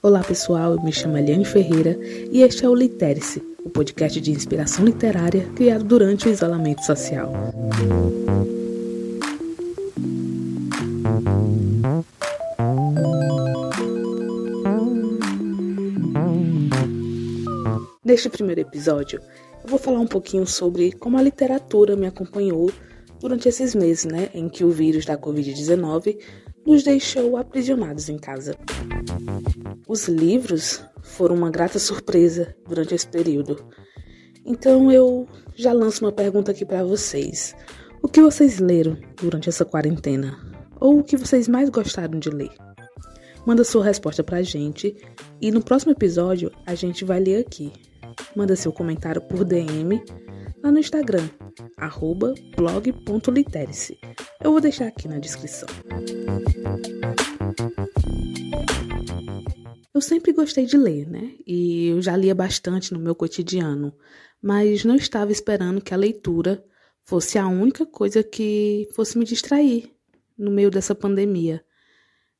Olá pessoal, eu me chamo Eliane Ferreira e este é o Literice, o podcast de inspiração literária criado durante o isolamento social. Neste primeiro episódio, eu vou falar um pouquinho sobre como a literatura me acompanhou durante esses meses, né, em que o vírus da Covid-19 nos deixou aprisionados em casa. Os livros foram uma grata surpresa durante esse período. Então eu já lanço uma pergunta aqui para vocês. O que vocês leram durante essa quarentena? Ou o que vocês mais gostaram de ler? Manda sua resposta pra gente e no próximo episódio a gente vai ler aqui. Manda seu comentário por DM lá no Instagram, blog.literice. Eu vou deixar aqui na descrição. Eu sempre gostei de ler, né? E eu já lia bastante no meu cotidiano, mas não estava esperando que a leitura fosse a única coisa que fosse me distrair no meio dessa pandemia.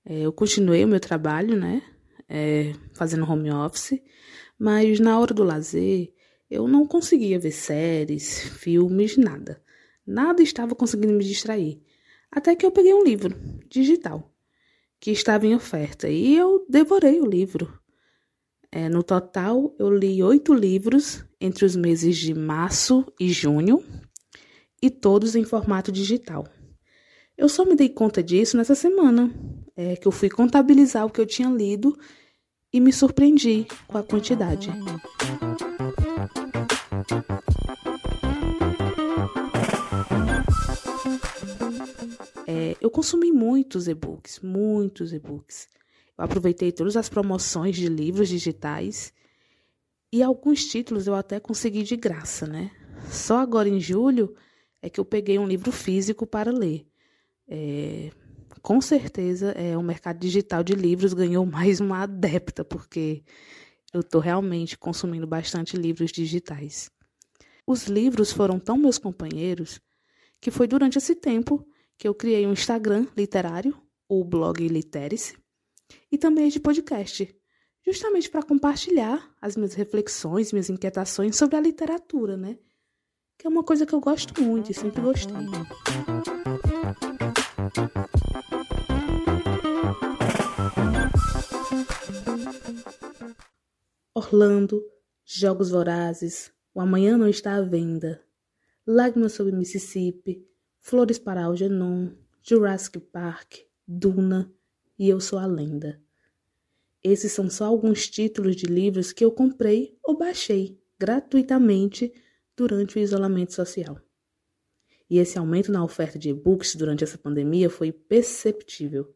É, eu continuei o meu trabalho, né? É, fazendo home office, mas na hora do lazer eu não conseguia ver séries, filmes, nada. Nada estava conseguindo me distrair. Até que eu peguei um livro digital que estava em oferta e eu devorei o livro. É, no total, eu li oito livros entre os meses de março e junho e todos em formato digital. Eu só me dei conta disso nessa semana, é, que eu fui contabilizar o que eu tinha lido e me surpreendi com a quantidade. Consumi muitos e-books, muitos e-books. Eu aproveitei todas as promoções de livros digitais e alguns títulos eu até consegui de graça, né? Só agora em julho é que eu peguei um livro físico para ler. É, com certeza, é, o mercado digital de livros ganhou mais uma adepta, porque eu estou realmente consumindo bastante livros digitais. Os livros foram tão meus companheiros que foi durante esse tempo que eu criei um Instagram literário, o blog Literice, e também de podcast, justamente para compartilhar as minhas reflexões, minhas inquietações sobre a literatura, né? Que é uma coisa que eu gosto muito e sempre gostei. Orlando, Jogos Vorazes, O Amanhã Não Está à Venda, Lágrimas sobre Mississippi, Flores para Algernon, Jurassic Park, Duna e Eu Sou a Lenda. Esses são só alguns títulos de livros que eu comprei ou baixei gratuitamente durante o isolamento social. E esse aumento na oferta de e-books durante essa pandemia foi perceptível.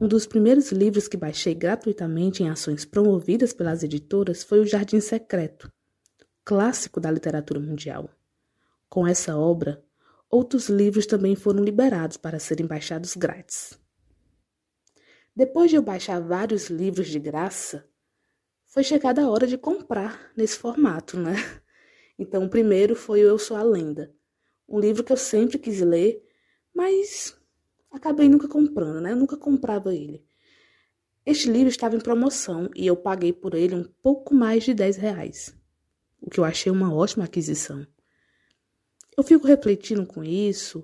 Um dos primeiros livros que baixei gratuitamente em ações promovidas pelas editoras foi O Jardim Secreto, clássico da literatura mundial. Com essa obra, outros livros também foram liberados para serem baixados grátis. Depois de eu baixar vários livros de graça, foi chegada a hora de comprar nesse formato, né? Então, o primeiro foi o Eu Sou a Lenda, um livro que eu sempre quis ler, mas acabei nunca comprando, né? Eu nunca comprava ele. Este livro estava em promoção e eu paguei por ele um pouco mais de 10 reais, o que eu achei uma ótima aquisição. Eu fico refletindo com isso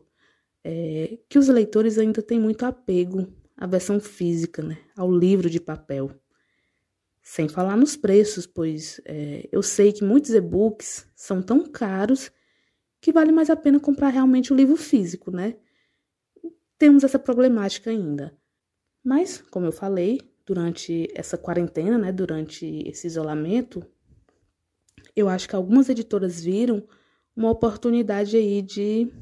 é, que os leitores ainda têm muito apego à versão física, né? ao livro de papel. Sem falar nos preços, pois é, eu sei que muitos e-books são tão caros que vale mais a pena comprar realmente o livro físico, né? temos essa problemática ainda. Mas, como eu falei, durante essa quarentena, né, durante esse isolamento, eu acho que algumas editoras viram uma oportunidade aí de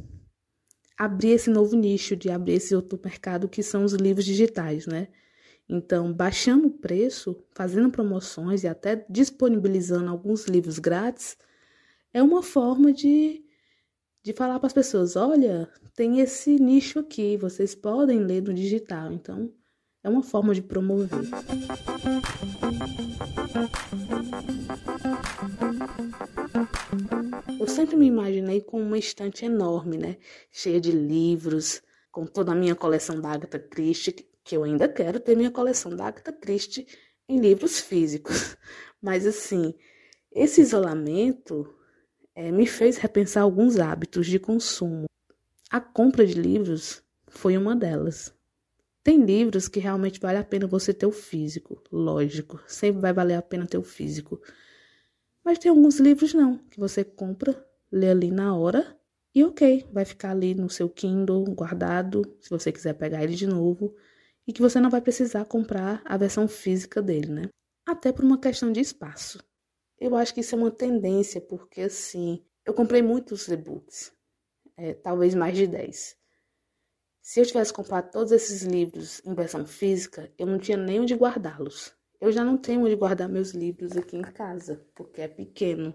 abrir esse novo nicho, de abrir esse outro mercado que são os livros digitais, né? Então, baixando o preço, fazendo promoções e até disponibilizando alguns livros grátis, é uma forma de de falar para as pessoas: olha, tem esse nicho aqui, vocês podem ler no digital. Então, é uma forma de promover. Estante enorme, né? Cheia de livros, com toda a minha coleção da Agatha Christie, que eu ainda quero ter minha coleção da Agatha Christie em livros físicos. Mas assim, esse isolamento é, me fez repensar alguns hábitos de consumo. A compra de livros foi uma delas. Tem livros que realmente vale a pena você ter o físico, lógico, sempre vai valer a pena ter o físico. Mas tem alguns livros não, que você compra, lê ali na hora e ok, vai ficar ali no seu Kindle guardado, se você quiser pegar ele de novo, e que você não vai precisar comprar a versão física dele, né? Até por uma questão de espaço. Eu acho que isso é uma tendência, porque assim, eu comprei muitos e-books, é, talvez mais de 10. Se eu tivesse comprado todos esses livros em versão física, eu não tinha nem onde guardá-los. Eu já não tenho onde guardar meus livros aqui em casa, porque é pequeno.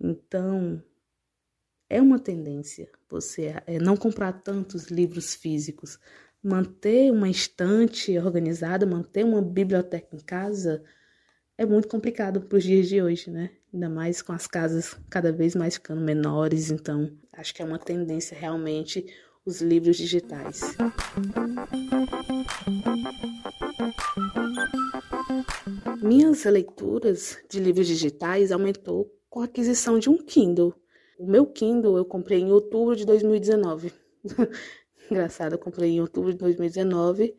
Então, é uma tendência você é, não comprar tantos livros físicos, manter uma estante organizada, manter uma biblioteca em casa é muito complicado para os dias de hoje, né? Ainda mais com as casas cada vez mais ficando menores, então acho que é uma tendência realmente os livros digitais. Minhas leituras de livros digitais aumentou com a aquisição de um Kindle. O meu Kindle eu comprei em outubro de 2019. Engraçado, eu comprei em outubro de 2019.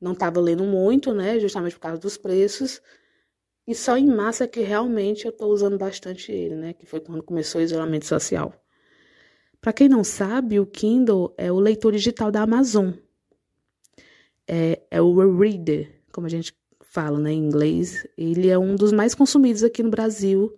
Não estava lendo muito, né? Justamente por causa dos preços. E só em massa que realmente eu estou usando bastante ele, né? Que foi quando começou o isolamento social. Para quem não sabe, o Kindle é o leitor digital da Amazon. É, é o Reader, como a gente fala né, em inglês. Ele é um dos mais consumidos aqui no Brasil.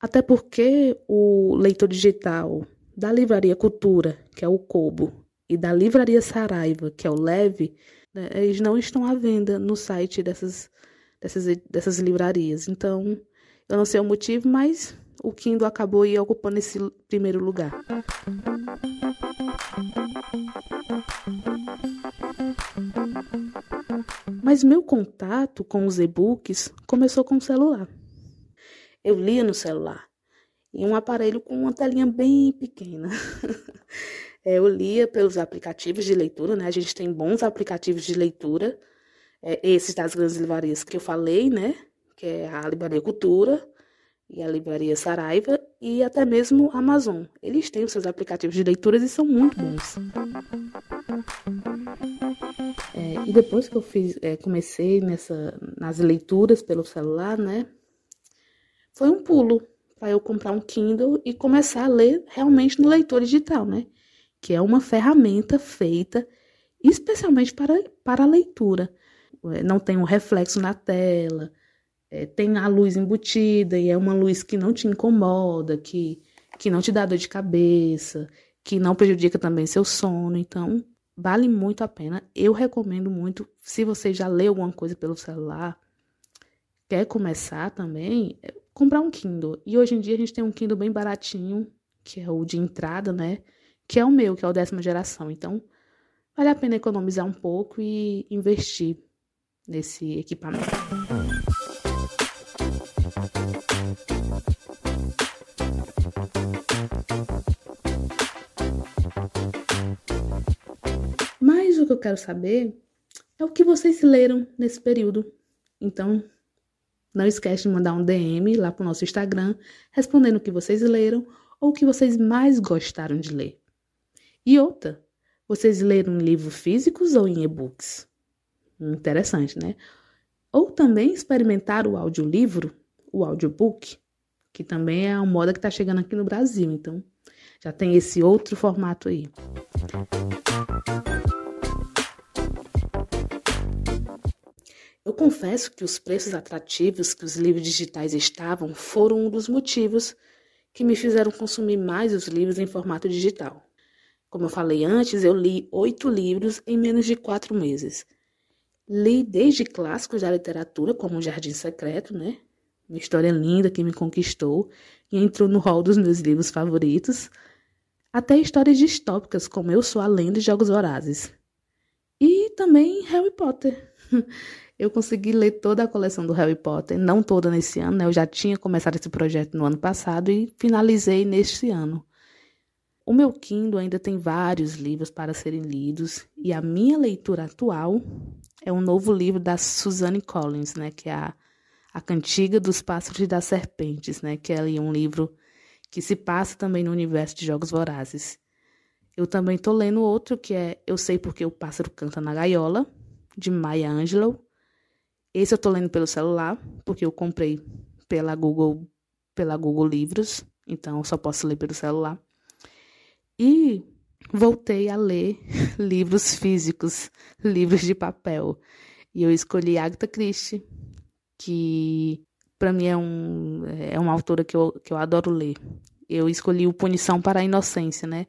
Até porque o leitor digital da Livraria Cultura, que é o Kobo, e da Livraria Saraiva, que é o Leve, né, eles não estão à venda no site dessas, dessas, dessas livrarias. Então, eu não sei o motivo, mas o Kindle acabou aí ocupando esse primeiro lugar. Mas meu contato com os e-books começou com o celular. Eu lia no celular, em um aparelho com uma telinha bem pequena. É, eu lia pelos aplicativos de leitura, né? A gente tem bons aplicativos de leitura, é, esses das grandes livrarias que eu falei, né? Que é a Livraria Cultura, e a Livraria Saraiva e até mesmo a Amazon. Eles têm os seus aplicativos de leituras e são muito bons. É, e depois que eu fiz, é, comecei nessa, nas leituras pelo celular, né? Foi um pulo para eu comprar um Kindle e começar a ler realmente no leitor digital, né? Que é uma ferramenta feita especialmente para, para a leitura. É, não tem um reflexo na tela, é, tem a luz embutida e é uma luz que não te incomoda, que, que não te dá dor de cabeça, que não prejudica também seu sono. Então, vale muito a pena. Eu recomendo muito, se você já leu alguma coisa pelo celular, quer começar também, é comprar um Kindle. E hoje em dia a gente tem um Kindle bem baratinho, que é o de entrada, né? Que é o meu, que é o décima geração. Então, vale a pena economizar um pouco e investir nesse equipamento. Mas o que eu quero saber é o que vocês leram nesse período. Então, não esquece de mandar um DM lá pro nosso Instagram respondendo o que vocês leram ou o que vocês mais gostaram de ler. E outra, vocês leram livros físicos ou em e-books? Interessante, né? Ou também experimentar o audiolivro, o audiobook, que também é uma moda que está chegando aqui no Brasil. Então, já tem esse outro formato aí. Eu confesso que os preços atrativos que os livros digitais estavam foram um dos motivos que me fizeram consumir mais os livros em formato digital. Como eu falei antes, eu li oito livros em menos de quatro meses. Li desde clássicos da literatura, como O Jardim Secreto, né? Uma história linda que me conquistou e entrou no hall dos meus livros favoritos, até histórias distópicas, como Eu Sou a Lenda e Jogos Vorazes. E também Harry Potter. Eu consegui ler toda a coleção do Harry Potter, não toda nesse ano, né? Eu já tinha começado esse projeto no ano passado e finalizei neste ano. O meu Kindle ainda tem vários livros para serem lidos e a minha leitura atual é um novo livro da Suzanne Collins, né, que é a, a Cantiga dos Pássaros e das Serpentes, né, que é um livro que se passa também no universo de Jogos Vorazes. Eu também estou lendo outro que é Eu Sei Porque o Pássaro Canta na Gaiola, de Maya Angelou. Esse eu estou lendo pelo celular, porque eu comprei pela Google, pela Google Livros, então só posso ler pelo celular. E voltei a ler livros físicos, livros de papel. E eu escolhi Agatha Christie, que para mim é, um, é uma autora que eu, que eu adoro ler. Eu escolhi o Punição para a Inocência, né?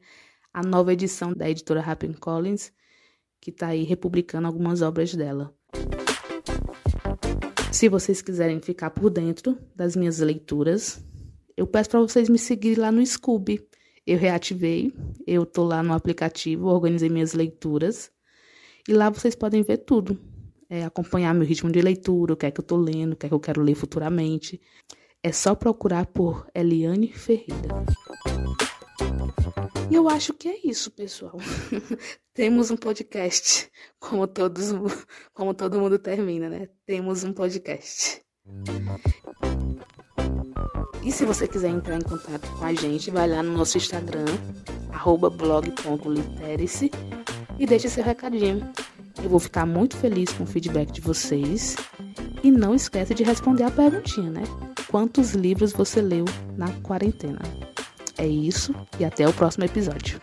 A nova edição da editora Collins, que está aí republicando algumas obras dela. Se vocês quiserem ficar por dentro das minhas leituras, eu peço para vocês me seguirem lá no Scooby eu reativei, eu tô lá no aplicativo, organizei minhas leituras e lá vocês podem ver tudo. É, acompanhar meu ritmo de leitura, o que é que eu tô lendo, o que é que eu quero ler futuramente. É só procurar por Eliane Ferreira. E eu acho que é isso, pessoal. Temos um podcast, como todos, como todo mundo termina, né? Temos um podcast. E se você quiser entrar em contato com a gente, vai lá no nosso Instagram, blog.literice e deixe seu recadinho. Eu vou ficar muito feliz com o feedback de vocês. E não esquece de responder a perguntinha, né? Quantos livros você leu na quarentena? É isso e até o próximo episódio.